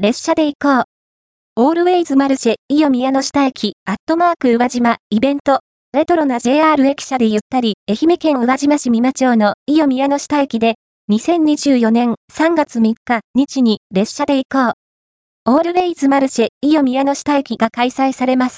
列車で行こう。オールウェイズマルシェ、伊予宮の下駅、アットマーク宇和島、イベント。レトロな JR 駅舎でゆったり、愛媛県宇和島市美馬町の伊予宮の下駅で、2024年3月3日、日に列車で行こう。オールウェイズマルシェ、伊予宮の下駅が開催されます。